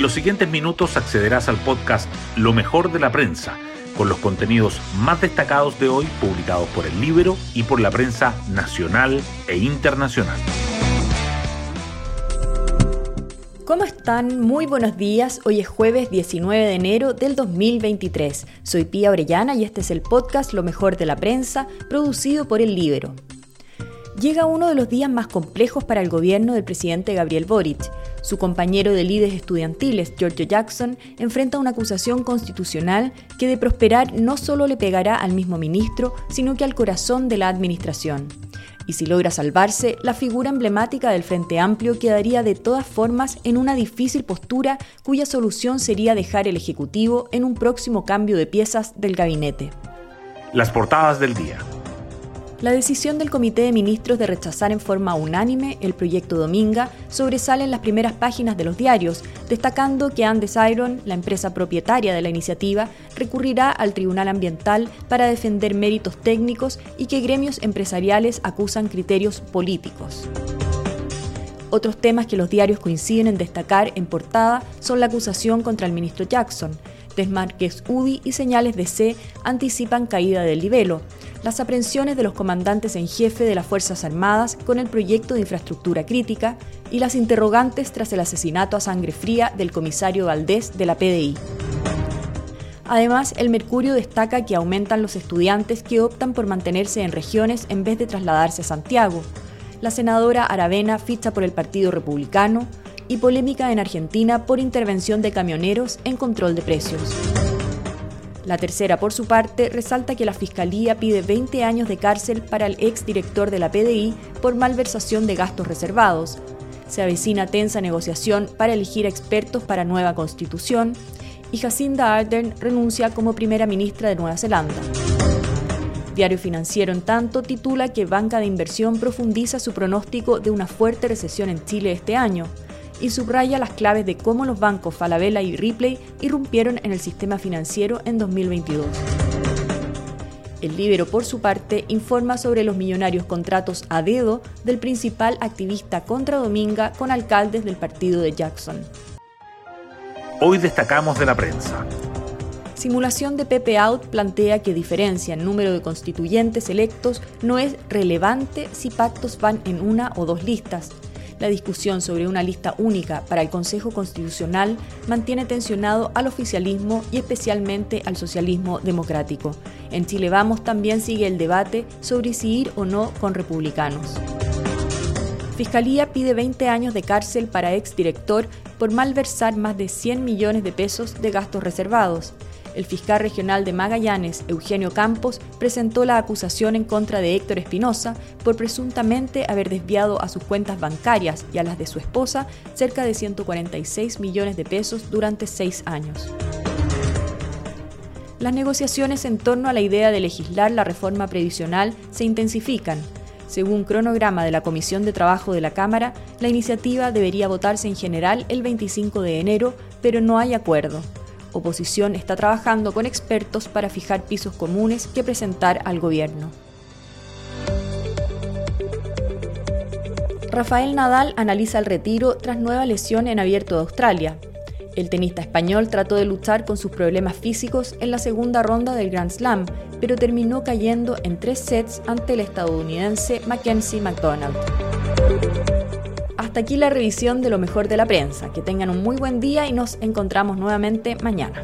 En los siguientes minutos accederás al podcast Lo mejor de la prensa, con los contenidos más destacados de hoy publicados por el libro y por la prensa nacional e internacional. ¿Cómo están? Muy buenos días. Hoy es jueves 19 de enero del 2023. Soy Pía Orellana y este es el podcast Lo mejor de la prensa, producido por el Libro. Llega uno de los días más complejos para el gobierno del presidente Gabriel Boric. Su compañero de líderes estudiantiles, Giorgio Jackson, enfrenta una acusación constitucional que de prosperar no solo le pegará al mismo ministro, sino que al corazón de la administración. Y si logra salvarse, la figura emblemática del Frente Amplio quedaría de todas formas en una difícil postura cuya solución sería dejar el Ejecutivo en un próximo cambio de piezas del gabinete. Las portadas del día. La decisión del Comité de Ministros de rechazar en forma unánime el proyecto Dominga sobresale en las primeras páginas de los diarios, destacando que Andes Iron, la empresa propietaria de la iniciativa, recurrirá al Tribunal Ambiental para defender méritos técnicos y que gremios empresariales acusan criterios políticos. Otros temas que los diarios coinciden en destacar en portada son la acusación contra el ministro Jackson, desmarques UDI y señales de C anticipan caída del libelo, las aprehensiones de los comandantes en jefe de las Fuerzas Armadas con el proyecto de infraestructura crítica y las interrogantes tras el asesinato a sangre fría del comisario Valdés de la PDI. Además, el Mercurio destaca que aumentan los estudiantes que optan por mantenerse en regiones en vez de trasladarse a Santiago. La senadora Aravena ficha por el Partido Republicano y polémica en Argentina por intervención de camioneros en control de precios. La tercera, por su parte, resalta que la Fiscalía pide 20 años de cárcel para el exdirector de la PDI por malversación de gastos reservados. Se avecina tensa negociación para elegir expertos para nueva constitución y Jacinda Ardern renuncia como primera ministra de Nueva Zelanda. Diario Financiero, en tanto, titula que Banca de Inversión profundiza su pronóstico de una fuerte recesión en Chile este año y subraya las claves de cómo los bancos Falabella y Ripley irrumpieron en el sistema financiero en 2022. El Libero, por su parte, informa sobre los millonarios contratos a dedo del principal activista contra Dominga con alcaldes del partido de Jackson. Hoy destacamos de la prensa. Simulación de Pepe Out plantea que diferencia en número de constituyentes electos no es relevante si pactos van en una o dos listas, la discusión sobre una lista única para el Consejo Constitucional mantiene tensionado al oficialismo y especialmente al socialismo democrático. En Chile Vamos también sigue el debate sobre si ir o no con republicanos. Fiscalía pide 20 años de cárcel para exdirector por malversar más de 100 millones de pesos de gastos reservados el fiscal regional de Magallanes, Eugenio Campos, presentó la acusación en contra de Héctor Espinosa por presuntamente haber desviado a sus cuentas bancarias y a las de su esposa cerca de 146 millones de pesos durante seis años. Las negociaciones en torno a la idea de legislar la reforma previsional se intensifican. Según cronograma de la Comisión de Trabajo de la Cámara, la iniciativa debería votarse en general el 25 de enero, pero no hay acuerdo. Oposición está trabajando con expertos para fijar pisos comunes que presentar al gobierno. Rafael Nadal analiza el retiro tras nueva lesión en abierto de Australia. El tenista español trató de luchar con sus problemas físicos en la segunda ronda del Grand Slam, pero terminó cayendo en tres sets ante el estadounidense Mackenzie McDonald. Hasta aquí la revisión de lo mejor de la prensa. Que tengan un muy buen día y nos encontramos nuevamente mañana.